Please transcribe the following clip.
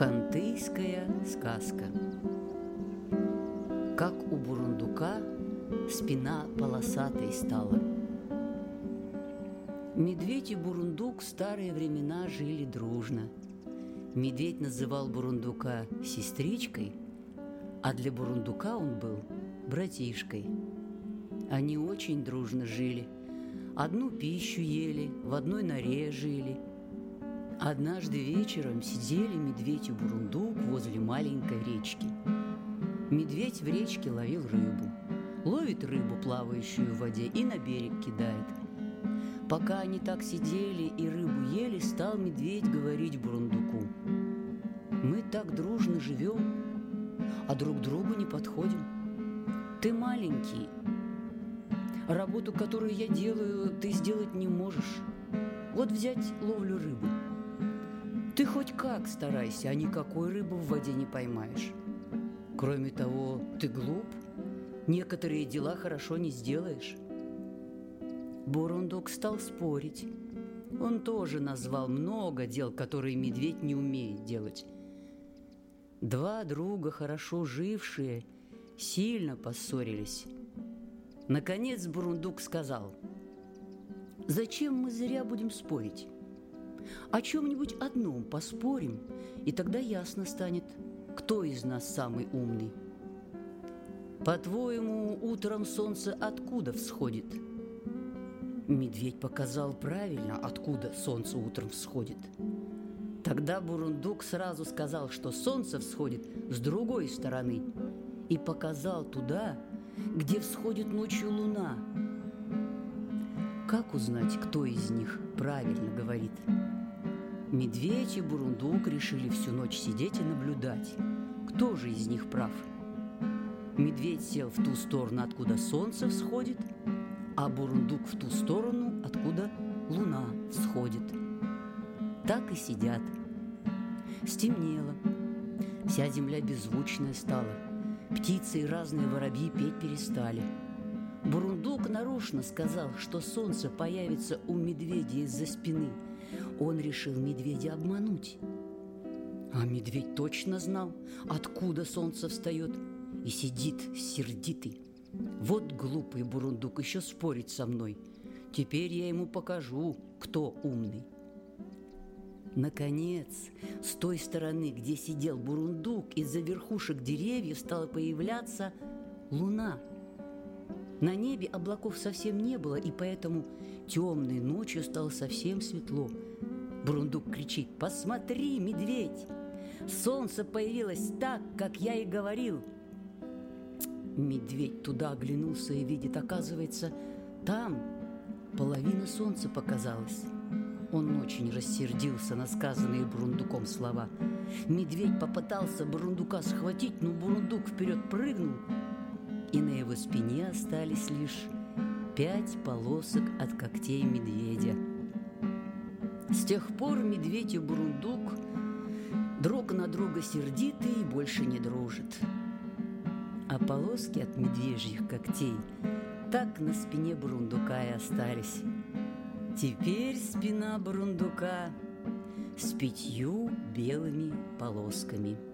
Хантыйская сказка. Как у бурундука спина полосатой стала. Медведь и бурундук в старые времена жили дружно. Медведь называл бурундука сестричкой, а для бурундука он был братишкой. Они очень дружно жили. Одну пищу ели, в одной норе жили – Однажды вечером сидели медведь и бурундук возле маленькой речки. Медведь в речке ловил рыбу. Ловит рыбу, плавающую в воде, и на берег кидает. Пока они так сидели и рыбу ели, стал медведь говорить бурундуку. «Мы так дружно живем, а друг другу не подходим. Ты маленький. Работу, которую я делаю, ты сделать не можешь. Вот взять ловлю рыбы – ты хоть как старайся, а никакой рыбы в воде не поймаешь. Кроме того, ты глуп, некоторые дела хорошо не сделаешь. Бурундук стал спорить. Он тоже назвал много дел, которые медведь не умеет делать. Два друга, хорошо жившие, сильно поссорились. Наконец Бурундук сказал, «Зачем мы зря будем спорить? О чем-нибудь одном поспорим, и тогда ясно станет, кто из нас самый умный. По-твоему, утром солнце откуда всходит? Медведь показал правильно, откуда солнце утром всходит. Тогда Бурундук сразу сказал, что солнце всходит с другой стороны, и показал туда, где всходит ночью луна. Как узнать, кто из них правильно говорит? Медведь и Бурундук решили всю ночь сидеть и наблюдать, кто же из них прав. Медведь сел в ту сторону, откуда солнце всходит, а Бурундук в ту сторону, откуда луна всходит. Так и сидят. Стемнело. Вся земля беззвучная стала. Птицы и разные воробьи петь перестали. Бурундук нарочно сказал, что солнце появится у медведя из-за спины – он решил медведя обмануть. А медведь точно знал, откуда солнце встает, и сидит сердитый. Вот глупый бурундук еще спорить со мной. Теперь я ему покажу, кто умный. Наконец, с той стороны, где сидел бурундук, из-за верхушек деревьев стала появляться луна. На небе облаков совсем не было, и поэтому темной ночью стало совсем светло – Бурундук кричит «Посмотри, медведь! Солнце появилось так, как я и говорил!» Медведь туда оглянулся и видит, оказывается, там половина солнца показалась. Он очень рассердился на сказанные Бурундуком слова. Медведь попытался Бурундука схватить, но Бурундук вперед прыгнул, и на его спине остались лишь пять полосок от когтей медведя – с тех пор медведь и бурундук друг на друга сердиты и больше не дружат. А полоски от медвежьих когтей так на спине бурундука и остались. Теперь спина бурундука с пятью белыми полосками –